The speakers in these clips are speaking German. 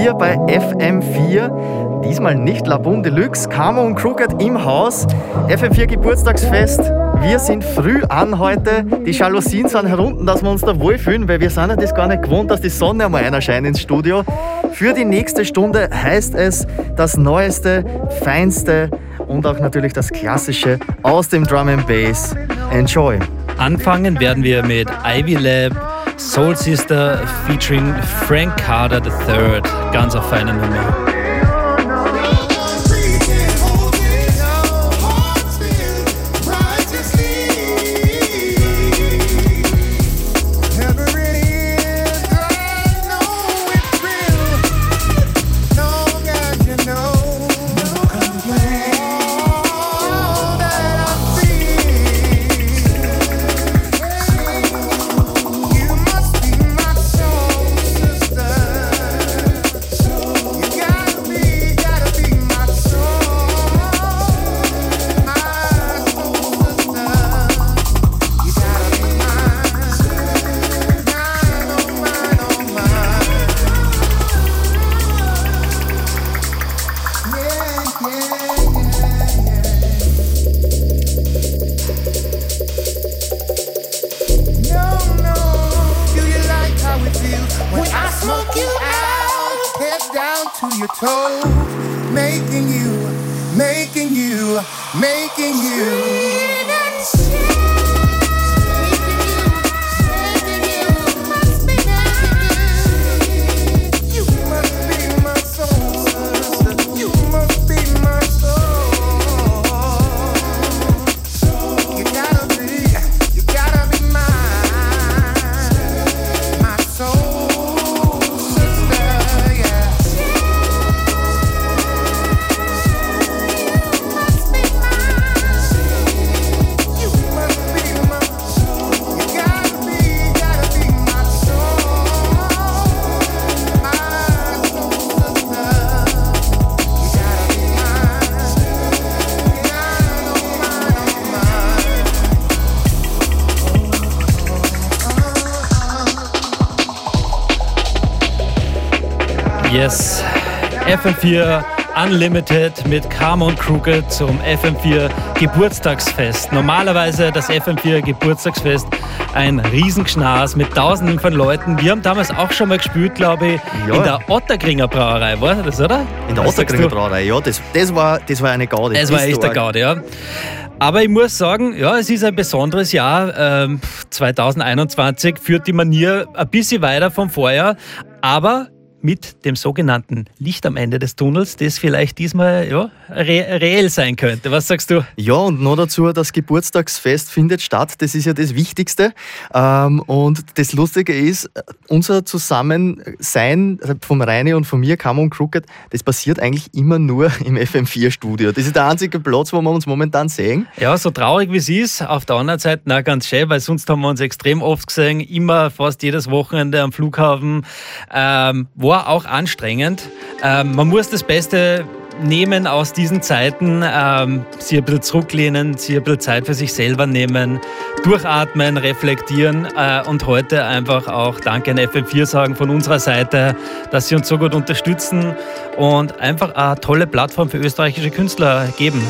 hier bei FM4. Diesmal nicht Labum Deluxe, Camo und Crooked im Haus. FM4 Geburtstagsfest. Wir sind früh an heute. Die Jalousien sind herunten, dass wir uns da wohlfühlen, weil wir sind ja das gar nicht gewohnt, dass die Sonne einmal erscheint ins Studio. Für die nächste Stunde heißt es das Neueste, Feinste und auch natürlich das Klassische aus dem Drum and Bass. Enjoy! Anfangen werden wir mit Ivy Lab, Soul Sister featuring Frank Carter III. Ganz auf feine Nummer. Yes, FM4 Unlimited mit Carmon Crooked zum FM4 Geburtstagsfest. Normalerweise das FM4 Geburtstagsfest ein Riesenschnaß mit tausenden von Leuten. Wir haben damals auch schon mal gespielt, glaube ich, ja. in der Otterkringer Brauerei, war das, oder? In der Otterkringer Brauerei, ja, das, das, war, das war eine Gaude. Das war echt eine Gaude, ja. Aber ich muss sagen, ja, es ist ein besonderes Jahr. Ähm, 2021 führt die Manier ein bisschen weiter vom Vorjahr, aber mit dem sogenannten Licht am Ende des Tunnels, das vielleicht diesmal ja, re reell sein könnte. Was sagst du? Ja, und noch dazu, das Geburtstagsfest findet statt. Das ist ja das Wichtigste. Ähm, und das Lustige ist, unser Zusammensein also vom Reine und von mir, Camo und Crooked, das passiert eigentlich immer nur im FM4-Studio. Das ist der einzige Platz, wo wir uns momentan sehen. Ja, so traurig wie es ist, auf der anderen Seite na, ganz schön, weil sonst haben wir uns extrem oft gesehen, immer fast jedes Wochenende am Flughafen, ähm, wo war auch anstrengend. Ähm, man muss das Beste nehmen aus diesen Zeiten, ähm, sie ein bisschen zurücklehnen, sie ein bisschen Zeit für sich selber nehmen, durchatmen, reflektieren äh, und heute einfach auch Danke an FM4 sagen von unserer Seite, dass sie uns so gut unterstützen und einfach eine tolle Plattform für österreichische Künstler geben.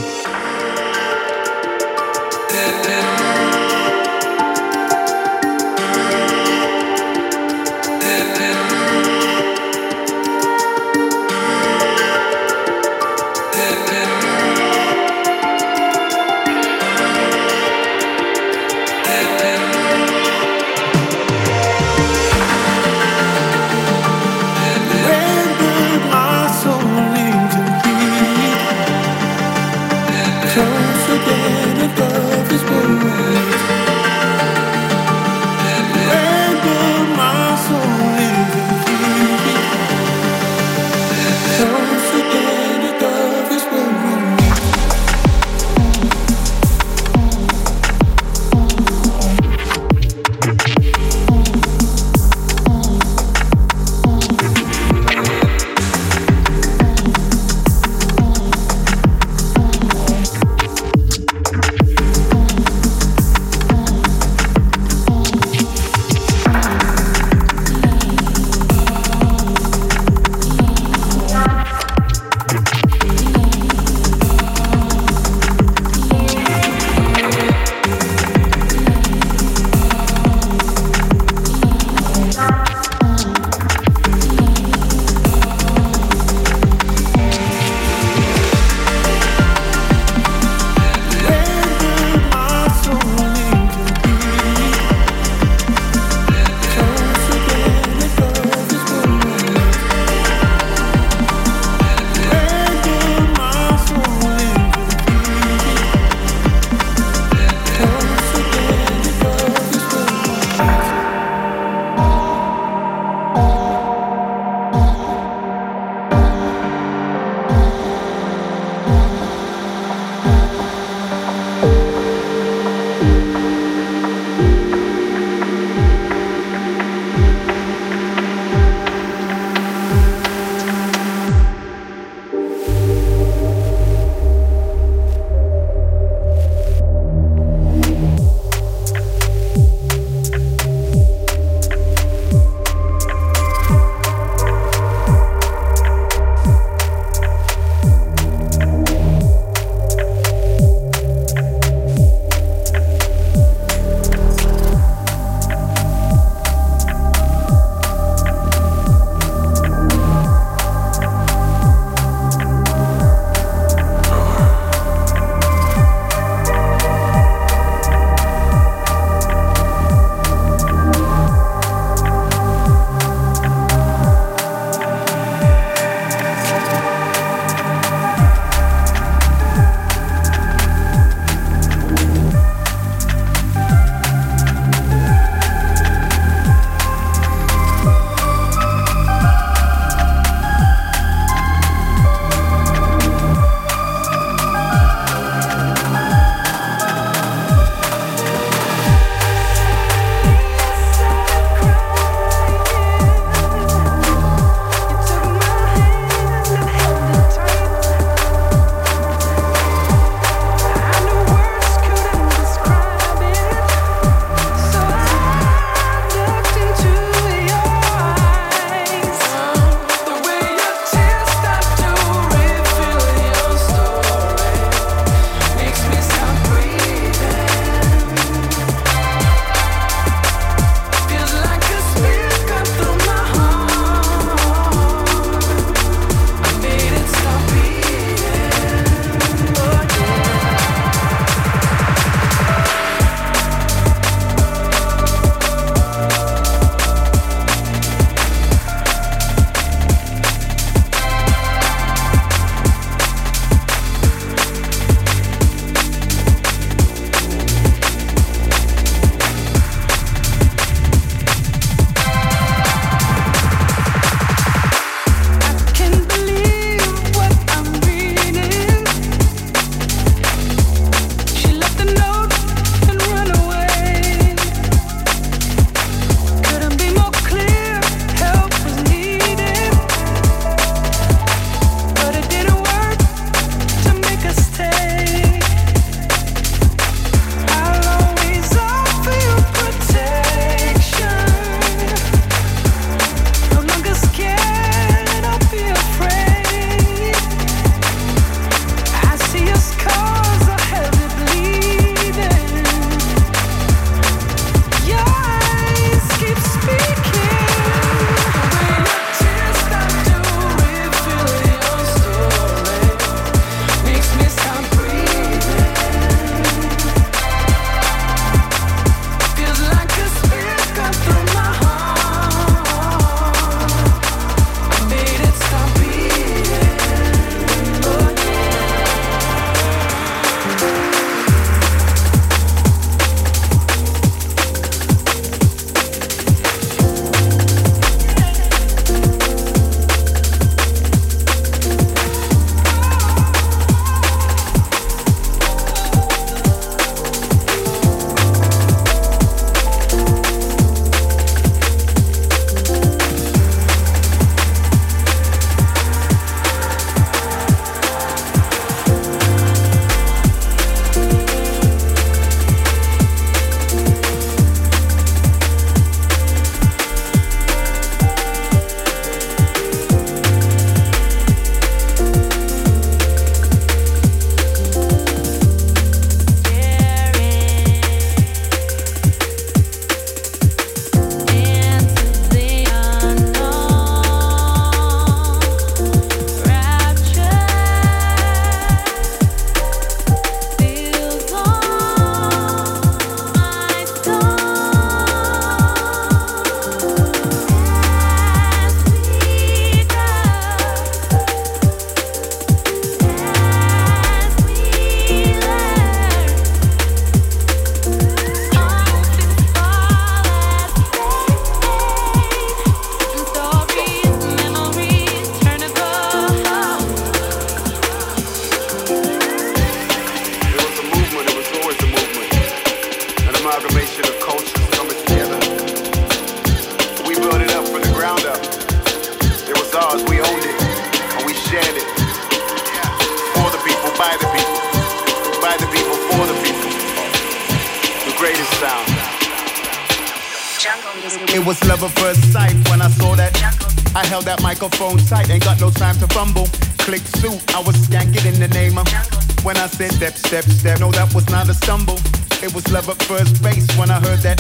Step, step, no, that was not a stumble. It was love at first base when I heard that.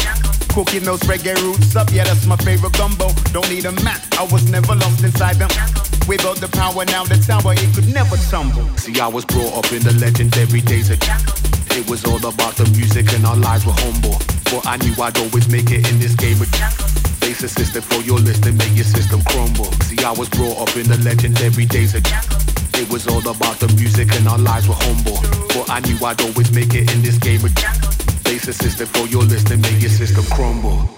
Cooking those reggae roots up, yeah, that's my favorite gumbo. Don't need a map, I was never lost inside them. Without the power, now the tower, it could never tumble. See, I was brought up in the legendary days of It was all about the music and our lives were humble. But I knew I'd always make it in this game of Base a system for your list and make your system crumble. See, I was brought up in the legendary days of It was all about the music and our lives were humble. But I knew I'd always make it in this game of Base a system for your list and make your system crumble.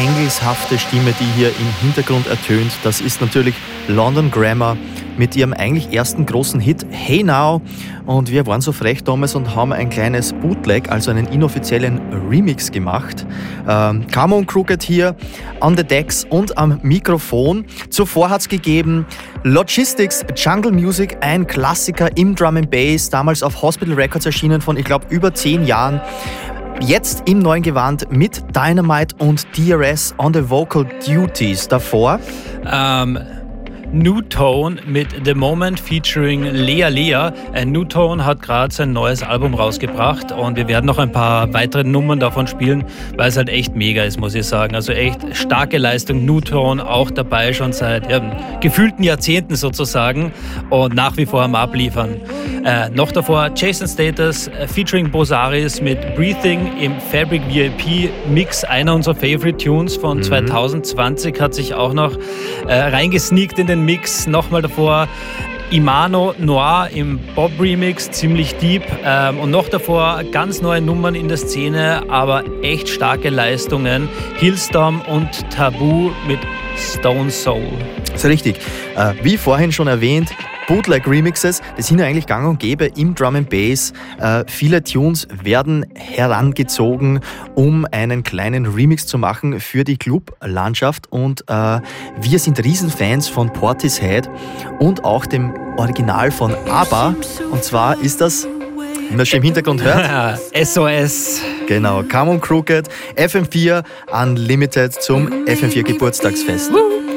Engelshafte Stimme, die hier im Hintergrund ertönt, das ist natürlich London Grammar mit ihrem eigentlich ersten großen Hit Hey Now. Und wir waren so frech damals und haben ein kleines Bootleg, also einen inoffiziellen Remix gemacht. Ähm, und Crooked hier an the Decks und am Mikrofon. Zuvor hat es gegeben Logistics Jungle Music, ein Klassiker im Drum and Bass, damals auf Hospital Records erschienen von, ich glaube, über zehn Jahren. Jetzt im neuen Gewand mit Dynamite und DRS on the Vocal Duties davor. Ähm, New Tone mit The Moment featuring Lea Lea. Äh, New Tone hat gerade sein neues Album rausgebracht und wir werden noch ein paar weitere Nummern davon spielen, weil es halt echt mega ist, muss ich sagen. Also echt starke Leistung. New Tone auch dabei schon seit ja, gefühlten Jahrzehnten sozusagen und nach wie vor am Abliefern. Äh, noch davor Jason Status äh, featuring Bosaris mit Breathing im Fabric VIP Mix, einer unserer Favorite Tunes von mhm. 2020, hat sich auch noch äh, reingesneakt in den Mix. Nochmal davor Imano Noir im Bob Remix, ziemlich deep. Ähm, und noch davor ganz neue Nummern in der Szene, aber echt starke Leistungen. Hillstorm und Tabu mit Stone Soul. Das ist richtig. Äh, wie vorhin schon erwähnt, Bootleg-Remixes, das sind ja eigentlich gang und gäbe im Drum and Bass. Äh, viele Tunes werden herangezogen, um einen kleinen Remix zu machen für die Club-Landschaft. Und äh, wir sind Riesenfans von Portishead und auch dem Original von ABBA. Und zwar ist das wie man schon im Hintergrund hört. SOS. Genau, Come on Crooked, FM4 Unlimited zum FM4 Geburtstagsfest. Something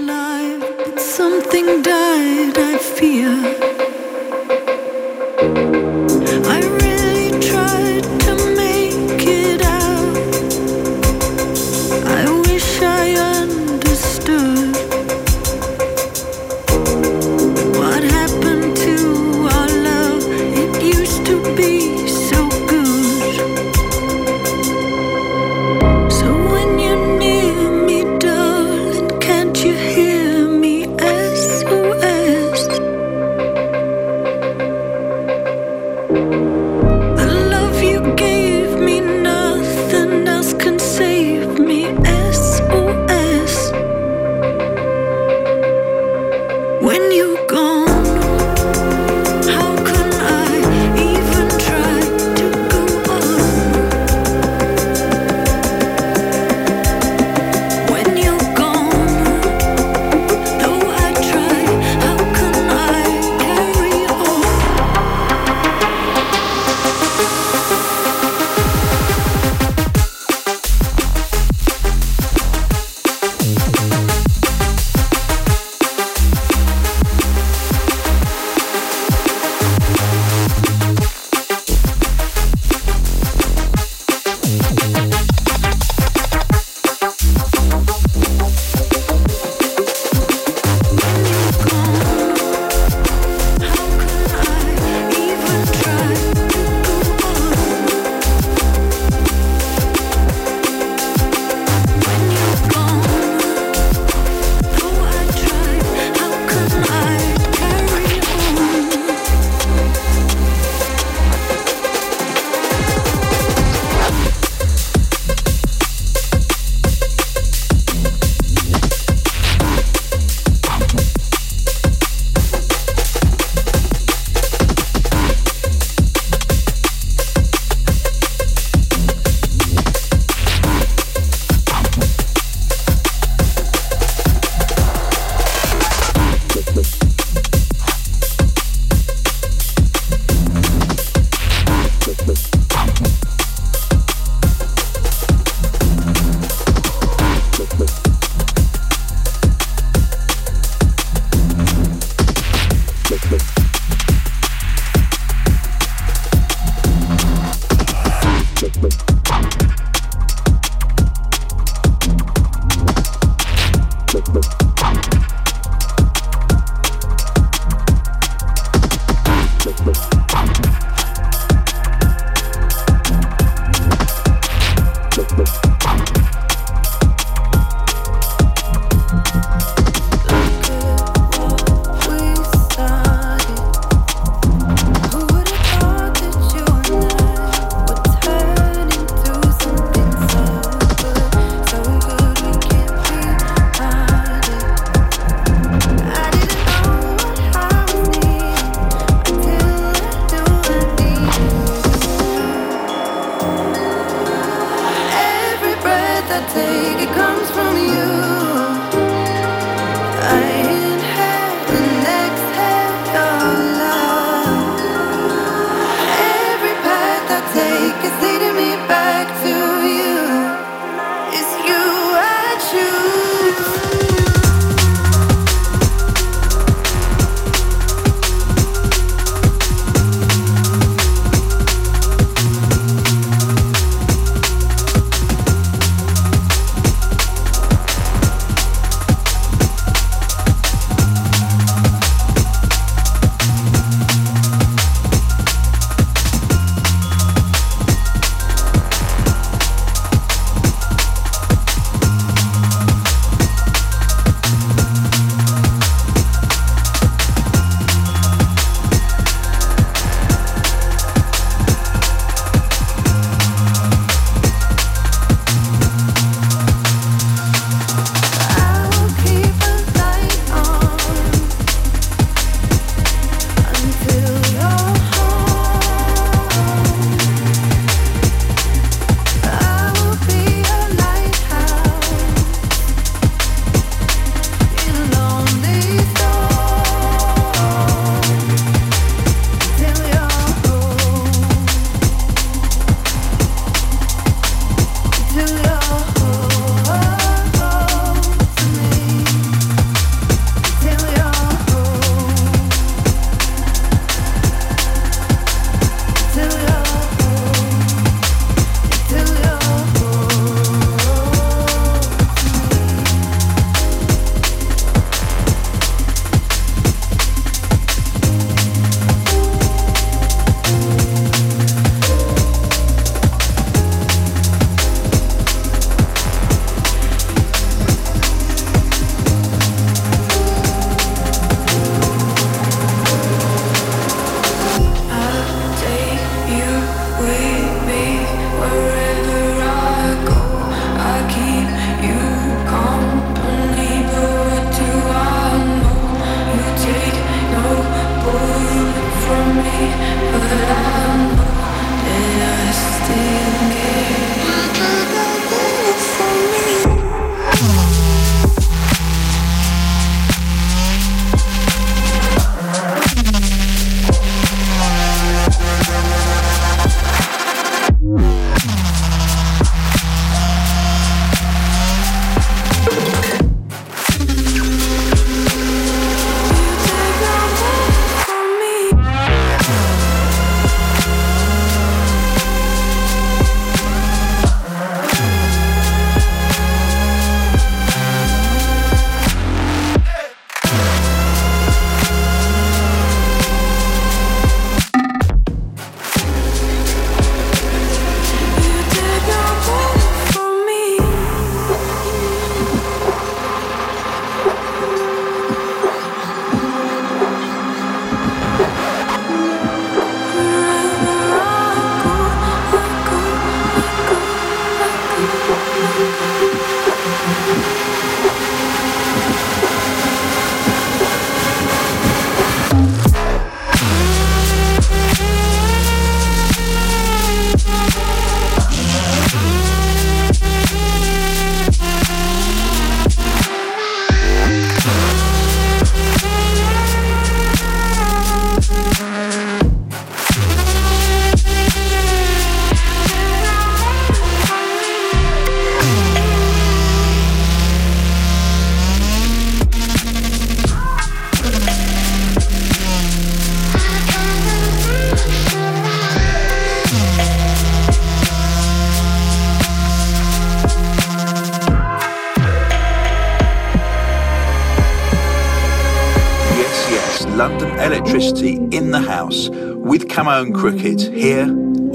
and Crooked here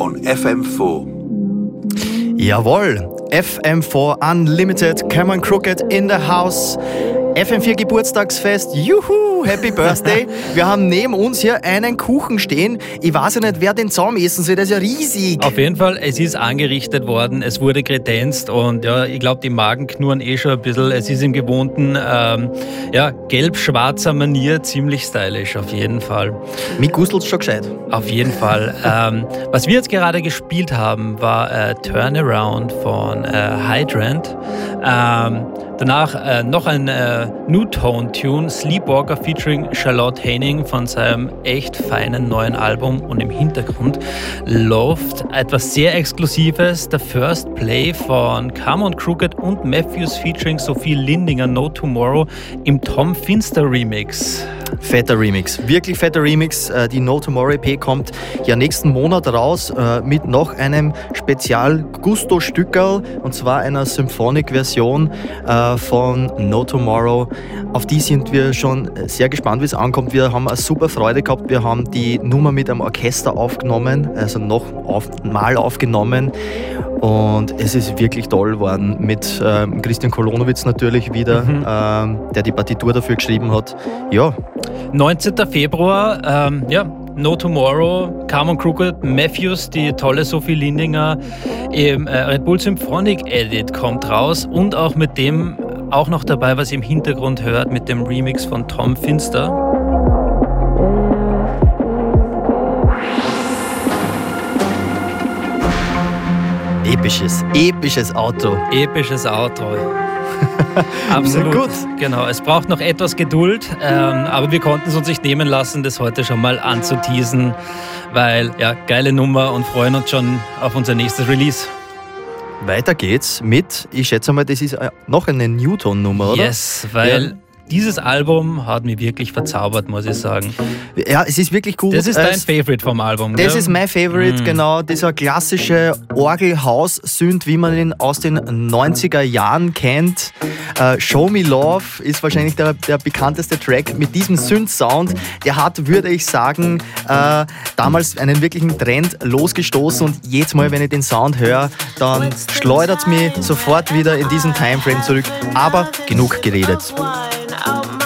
on FM4. Jawohl, FM4 Unlimited, Cameron Crooked in the house. FM4 Geburtstagsfest, juhu, Happy Birthday. Wir haben neben uns hier einen Kuchen stehen. Ich weiß ja nicht, wer den Zaum essen soll, der ist ja riesig. Auf jeden Fall, es ist angerichtet worden, es wurde kredenzt und ja, ich glaube, die Magen knurren eh schon ein bisschen. Es ist im gewohnten ähm, ja, gelb-schwarzer Manier ziemlich stylisch, auf jeden Fall. Mit Gustels schon gescheit. Auf jeden Fall. ähm, was wir jetzt gerade gespielt haben, war äh, Turnaround von äh, Hydrant. Ähm, danach äh, noch ein äh, New Tone Tune, Sleepwalker featuring Charlotte Haining von seinem echt feinen neuen Album und im Hintergrund läuft etwas sehr Exklusives, der First Play von Come Crooked und Matthews featuring Sophie Lindinger No Tomorrow im Tom Finster Remix. Fetter Remix, wirklich fetter Remix. Äh, die No Tomorrow EP kommt ja nächsten Monat raus äh, mit noch einem Spezial Gusto Stückerl und zwar einer Symphonic-Version äh, von No Tomorrow. Auf die sind wir schon sehr gespannt, wie es ankommt. Wir haben eine super Freude gehabt. Wir haben die Nummer mit einem Orchester aufgenommen, also noch auf, mal aufgenommen. Und es ist wirklich toll geworden mit ähm, Christian Kolonowitz natürlich wieder, mhm. ähm, der die Partitur dafür geschrieben hat. Ja. 19. Februar, ähm, ja, No Tomorrow, Carmen Crooked, Matthews, die tolle Sophie Lindinger im äh, Red Bull Symphonic Edit kommt raus und auch mit dem auch noch dabei, was ihr im Hintergrund hört, mit dem Remix von Tom Finster. Episches, episches Auto. Episches Auto. Absolut. gut. Genau, es braucht noch etwas Geduld, ähm, aber wir konnten es uns nicht nehmen lassen, das heute schon mal anzuteasen, weil ja, geile Nummer und freuen uns schon auf unser nächstes Release. Weiter geht's mit, ich schätze mal, das ist äh, noch eine Newton-Nummer, oder? Yes, weil ja dieses Album hat mich wirklich verzaubert, muss ich sagen. Ja, es ist wirklich gut. Das ist dein Favorite vom Album, Das gell? ist mein Favorite, mm. genau. Dieser klassische Orgelhaus-Synth, wie man ihn aus den 90er Jahren kennt. Uh, Show Me Love ist wahrscheinlich der, der bekannteste Track mit diesem Synth-Sound. Der hat, würde ich sagen, uh, damals einen wirklichen Trend losgestoßen und jedes Mal, wenn ich den Sound höre, dann schleudert es mich sofort wieder in diesen Timeframe zurück. Aber genug geredet. out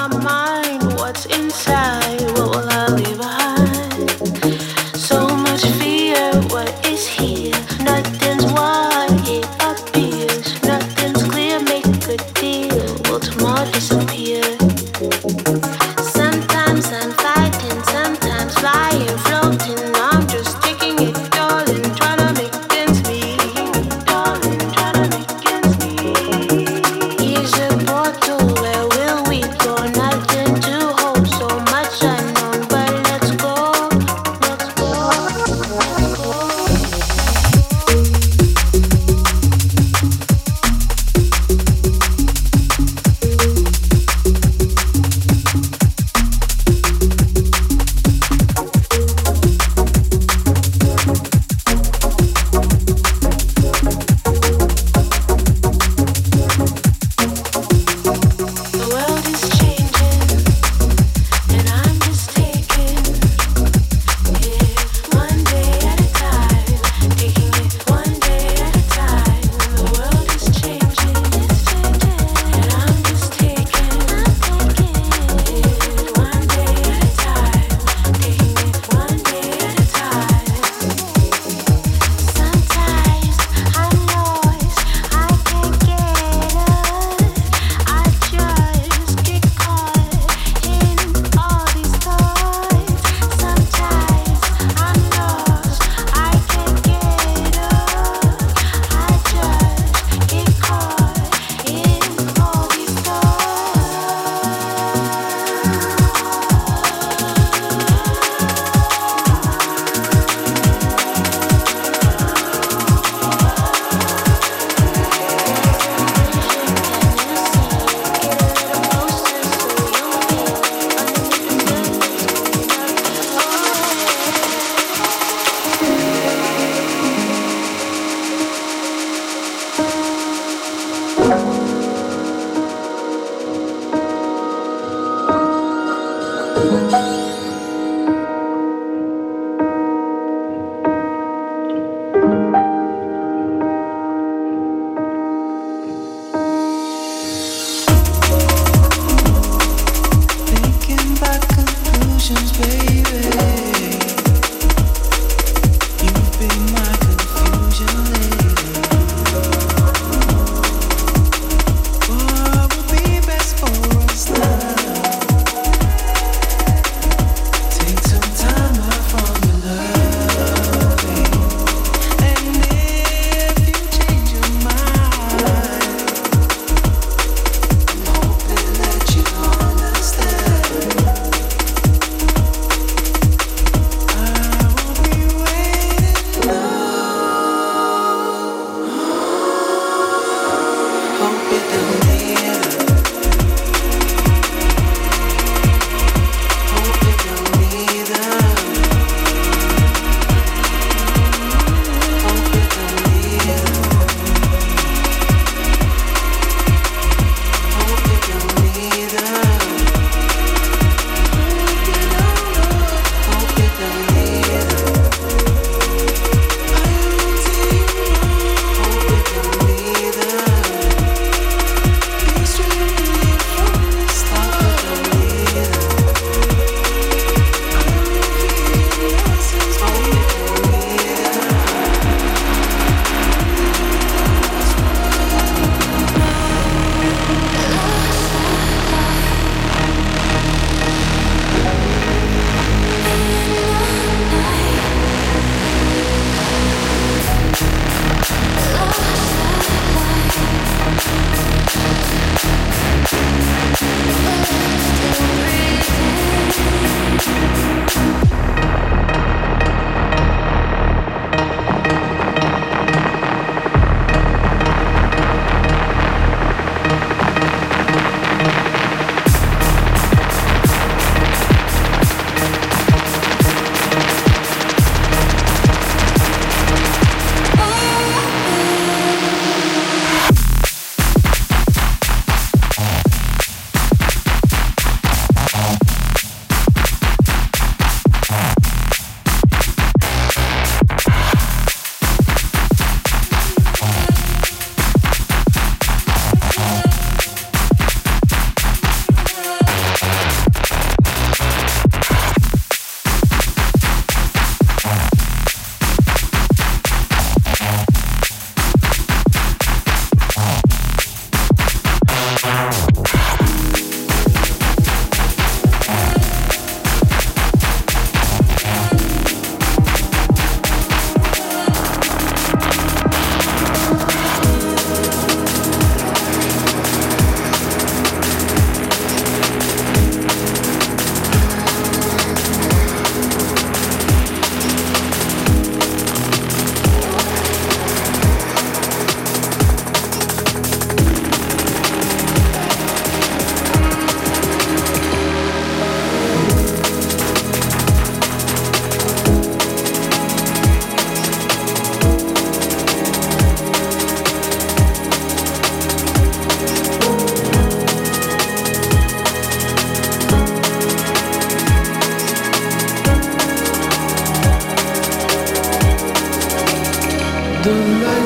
You've been my.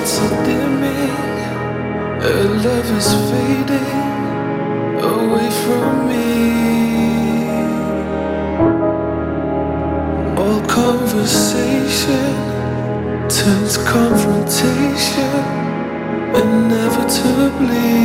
lights are dimming, a love is fading away from me. All conversation turns confrontation inevitably.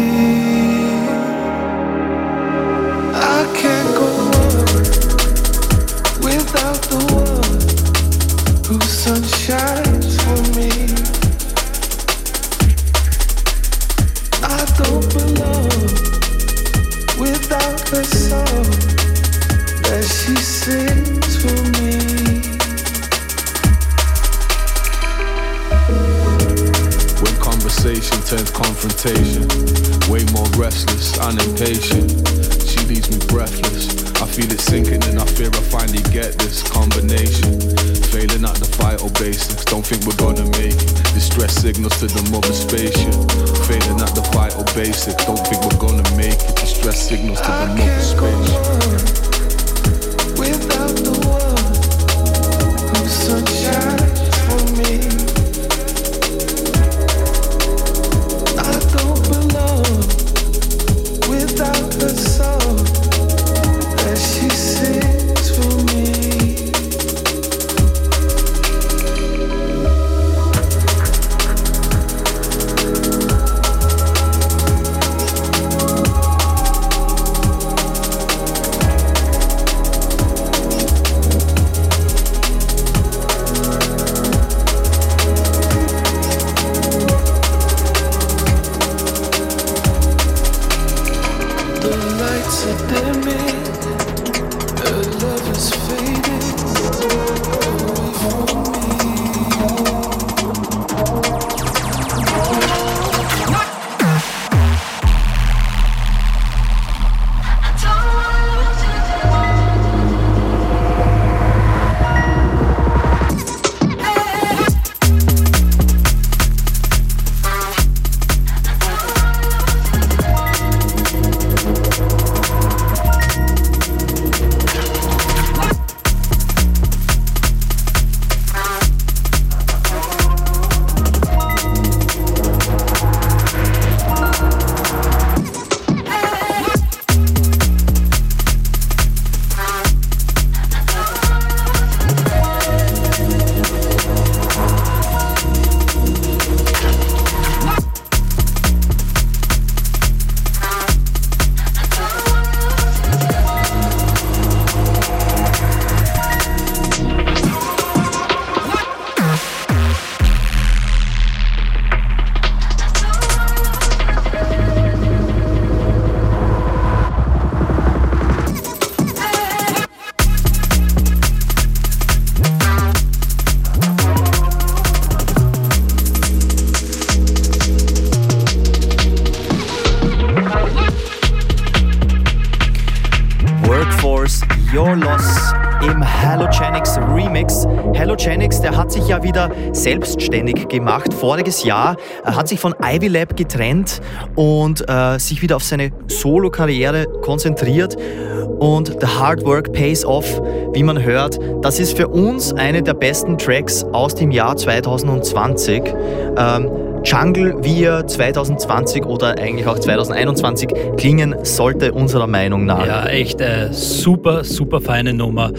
Wieder selbstständig gemacht. Voriges Jahr äh, hat sich von Ivy Lab getrennt und äh, sich wieder auf seine Solo-Karriere konzentriert. Und The Hard Work Pays Off, wie man hört, das ist für uns eine der besten Tracks aus dem Jahr 2020. Ähm, Jungle, wie er 2020 oder eigentlich auch 2021 klingen sollte, unserer Meinung nach. Ja, echt eine super, super feine Nummer.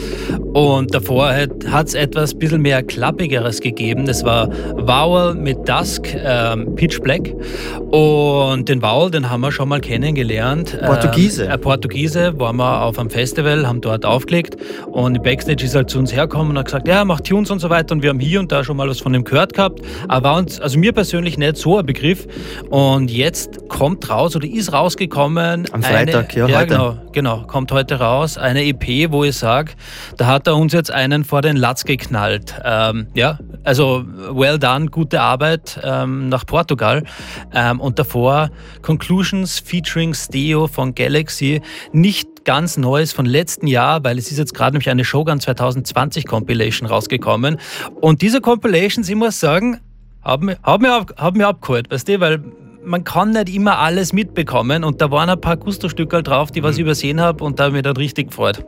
Und davor hat es etwas bisschen mehr Klappigeres gegeben. Das war Vowel mit Dusk, ähm, Pitch Black. Und den Vowel, den haben wir schon mal kennengelernt. Portugiese. Ähm, äh, Portugiese, waren wir auf einem Festival, haben dort aufgelegt. Und im Backstage ist halt zu uns hergekommen und hat gesagt, ja, macht Tunes und so weiter. Und wir haben hier und da schon mal was von ihm gehört gehabt. Aber uns, also mir persönlich nicht so ein Begriff. Und jetzt kommt raus oder ist rausgekommen. Am Freitag, eine, ja, ja Genau, genau, kommt heute raus. Eine EP, wo ich sage, da hat er uns jetzt einen vor den Latz geknallt. Ähm, ja, also well done, gute Arbeit ähm, nach Portugal. Ähm, und davor Conclusions featuring Steo von Galaxy. Nicht ganz Neues von letzten Jahr, weil es ist jetzt gerade nämlich eine Shogun 2020 Compilation rausgekommen. Und diese Compilations, ich muss sagen, mich, hab mich, hab mich abgeholt, weißt du, weil man kann nicht immer alles mitbekommen und da waren ein paar Gusto-Stücke drauf, die was ich mhm. übersehen habe und da habe ich mich dann richtig gefreut.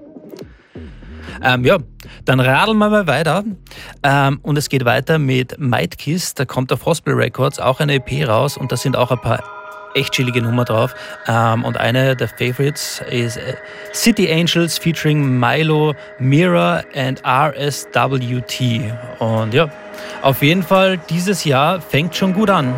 Ähm, ja, dann radeln wir mal weiter. Ähm, und es geht weiter mit Might Kiss. Da kommt auf Hospital Records auch eine EP raus und da sind auch ein paar echt chillige Nummer drauf. Ähm, und eine der Favorites ist äh, City Angels featuring Milo, Mira and RSWT. Und ja, auf jeden Fall dieses Jahr fängt schon gut an.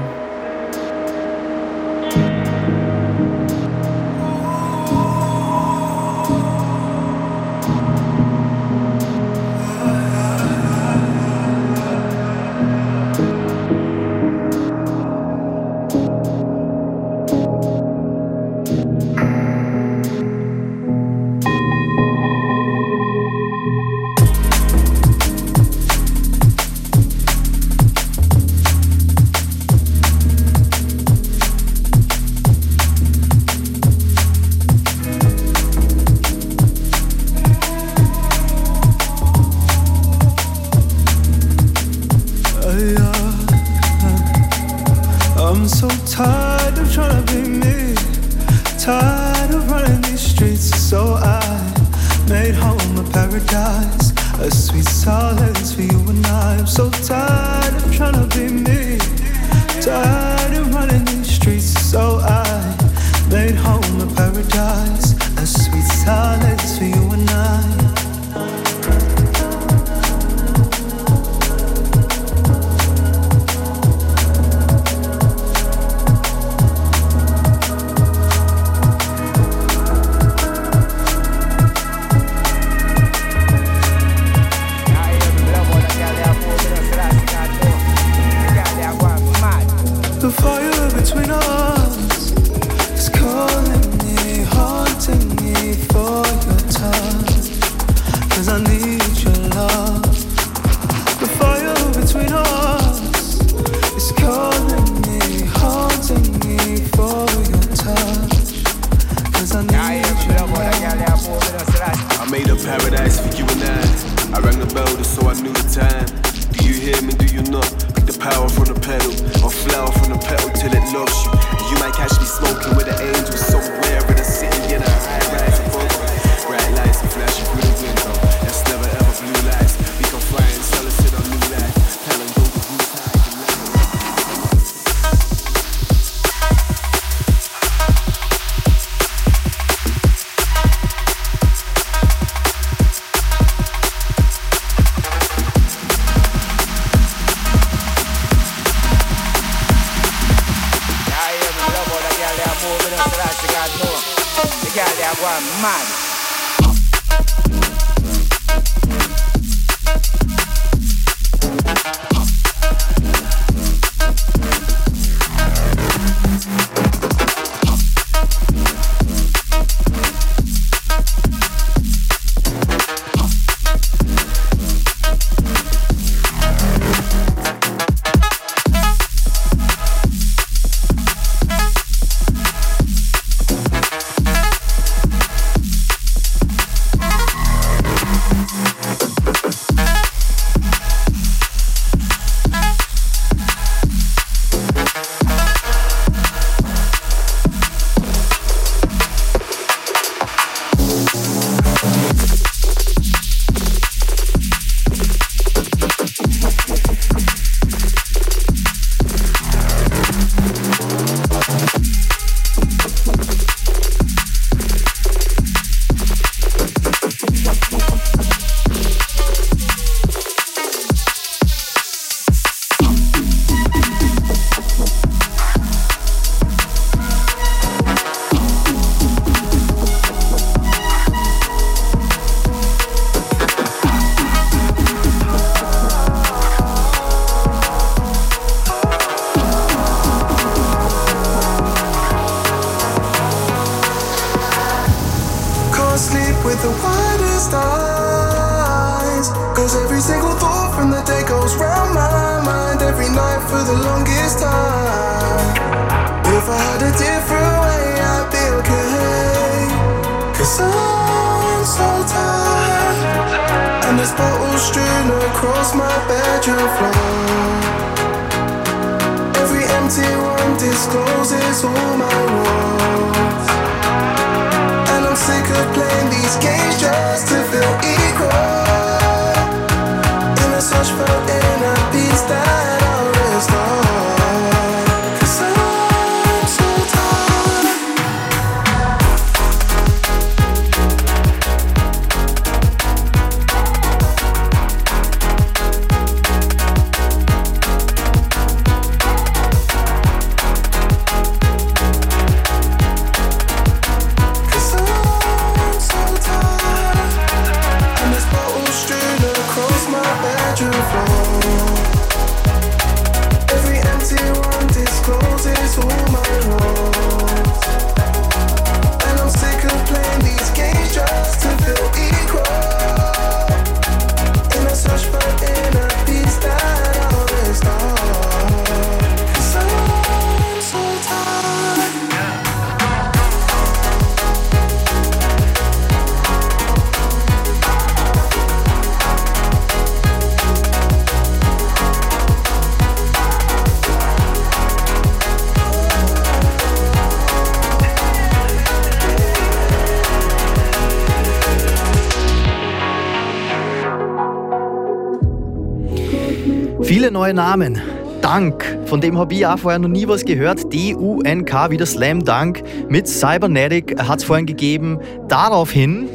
Namen. Dank, von dem habe ich auch vorher noch nie was gehört. D-U-N-K, wie der Slam Dunk mit Cybernetic hat es vorhin gegeben. Daraufhin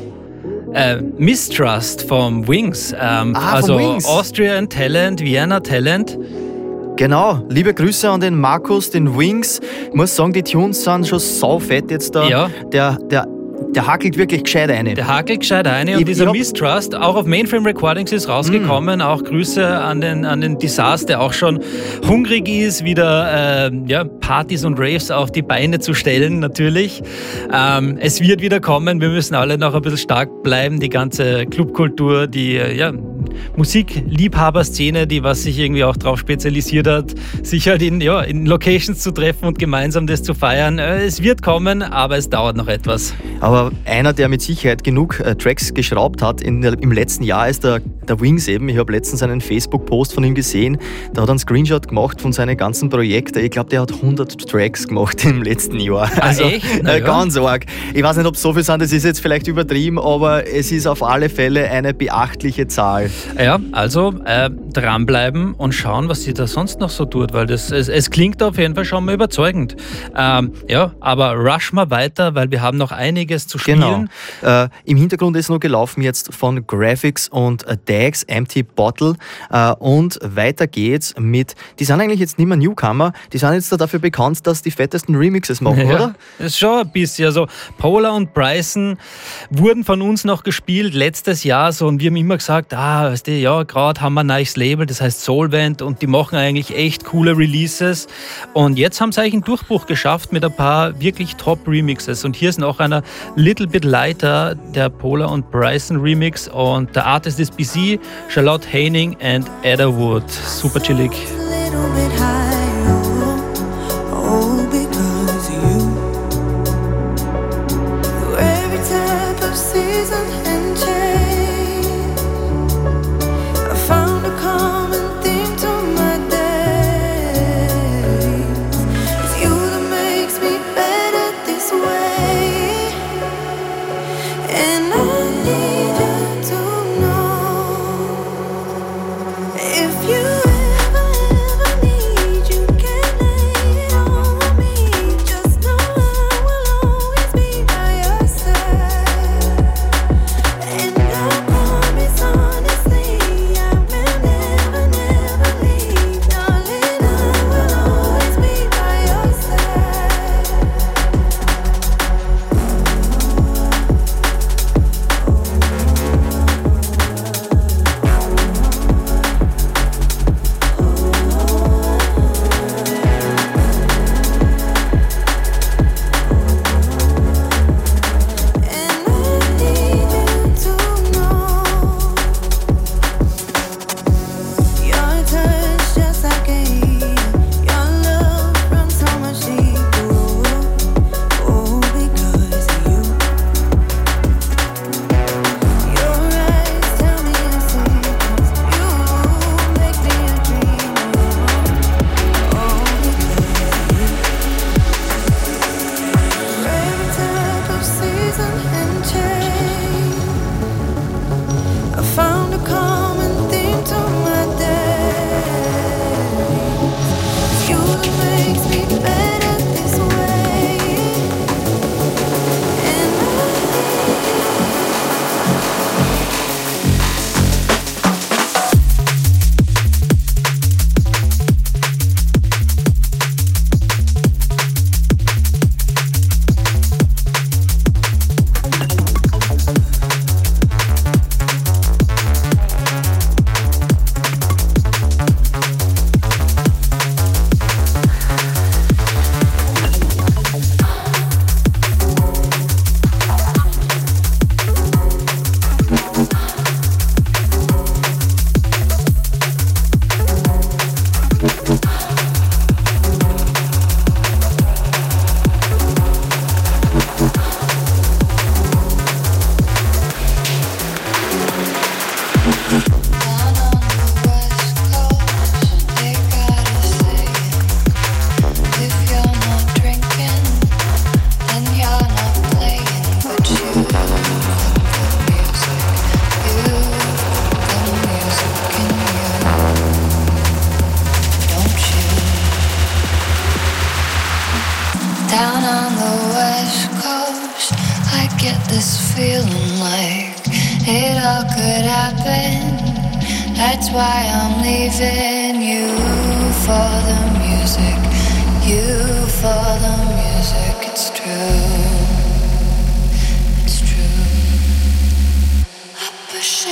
äh, Mistrust vom Wings. Ähm, Ah, also Wings. Austrian Talent, Vienna Talent. Genau, liebe Grüße an den Markus, den Wings. Ich muss sagen, die Tunes sind schon saufett jetzt da. Ja. Der, der, der hackelt wirklich gescheit eine. Der hakelt gescheit eine und Ich- dieser ich Mistrust auch auf Mainframe Recordings ist rausgekommen. Mm. Auch Grüße an den, an den Disas, der auch schon hungrig ist, wieder äh, ja, Partys und Raves auf die Beine zu stellen, natürlich. Ähm, es wird wieder kommen. Wir müssen alle noch ein bisschen stark bleiben. Die ganze Clubkultur, die äh, ja, Musikliebhaberszene, die was sich irgendwie auch darauf spezialisiert hat, sich halt in, ja, in Locations zu treffen und gemeinsam das zu feiern. Äh, es wird kommen, aber es dauert noch etwas. Aber einer, der mit Sicherheit genug äh, Tracks geschraubt hat in im letzten Jahr, ist der, der Wings eben. Ich habe letztens einen Facebook-Post von ihm gesehen. Da hat er einen Screenshot gemacht von seinen ganzen Projekten. Ich glaube, der hat 100 Tracks gemacht im letzten Jahr. Also echt? Na äh, ja. ganz arg. Ich weiß nicht, ob es so viel sind, das ist jetzt vielleicht übertrieben, aber es ist auf alle Fälle eine beachtliche Zahl. Ja, also äh, dranbleiben und schauen, was sie da sonst noch so tut, weil das, es, es klingt auf jeden Fall schon mal überzeugend. Ähm, ja, aber rush mal weiter, weil wir haben noch einiges zu Genau. spielen. Äh, Im Hintergrund ist noch gelaufen jetzt von Graphics und äh, Dags, Empty Bottle. Äh, und weiter geht's mit, die sind eigentlich jetzt nicht mehr Newcomer, die sind jetzt da dafür bekannt, dass die fettesten Remixes machen, Ja, oder? das ist schon ein bisschen. Also Paula und Bryson wurden von uns noch gespielt letztes Jahr so und wir haben immer gesagt, ah, weißt du, ja, gerade haben wir ein neues Label, das heißt Solvent und die machen eigentlich echt coole Releases. Und jetzt haben sie eigentlich einen Durchbruch geschafft mit ein paar wirklich Top-Remixes. Und hier ist noch einer Little Bit Lighter, der Paula und Bryson Remix und der Artist ist BC, Charlotte Haining and Ada Wood. Super chillig.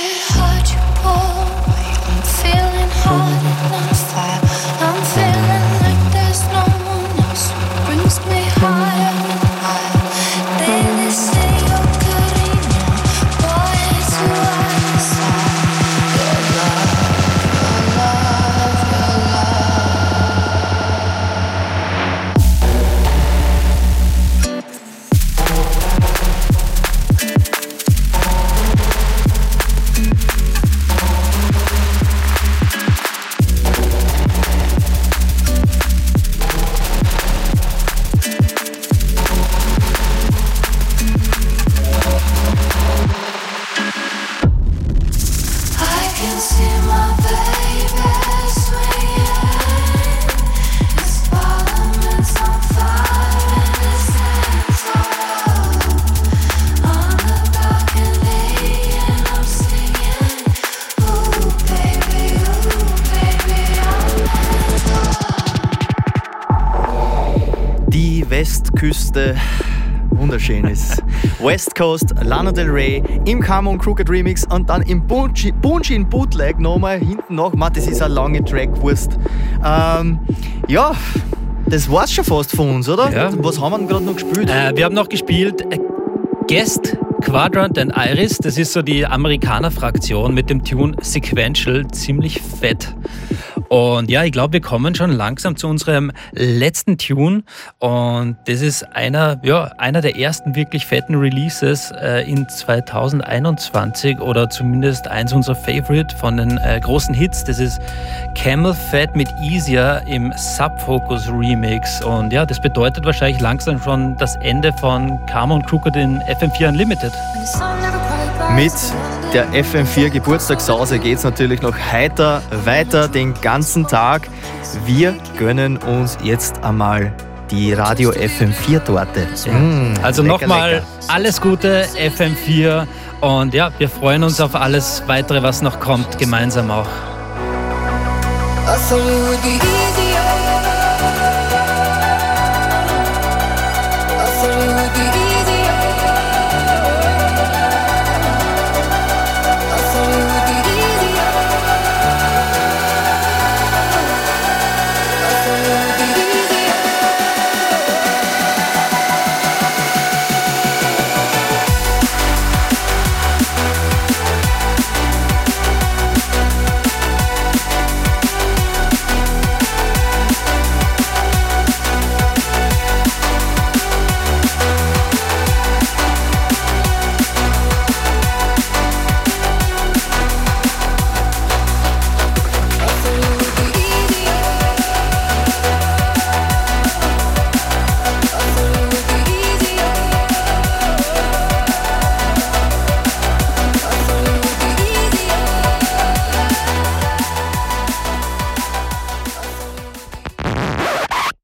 Yeah. Westküste, wunderschön ist. West Coast, Lana Del Rey, im Camo und Crooked Remix und dann im Bunchin Bootleg nochmal hinten noch. Man, das ist eine lange Trackwurst. Ähm, ja, das war's schon fast von uns, oder? Ja. Was haben wir denn gerade noch gespielt? Äh, wir haben noch gespielt äh, Guest, Quadrant and Iris. Das ist so die Amerikaner-Fraktion mit dem Tune Sequential. Ziemlich fett. Und ja, ich glaube, wir kommen schon langsam zu unserem letzten Tune. Und das ist einer, ja, einer der ersten wirklich fetten Releases äh, in 2021 oder zumindest eins unserer Favorite von den äh, großen Hits. Das ist Camel Fat mit Easier im Subfocus Remix. Und ja, das bedeutet wahrscheinlich langsam schon das Ende von Karma und Crooked in FM4 Unlimited. Mit der FM4 Geburtstagssause geht's natürlich noch heiter weiter den ganzen Tag. Wir gönnen uns jetzt einmal die Radio FM4 Torte. Mm, Also nochmal alles Gute, FM4. Und ja, wir freuen uns auf alles weitere, was noch kommt, gemeinsam auch. I thought it would be easy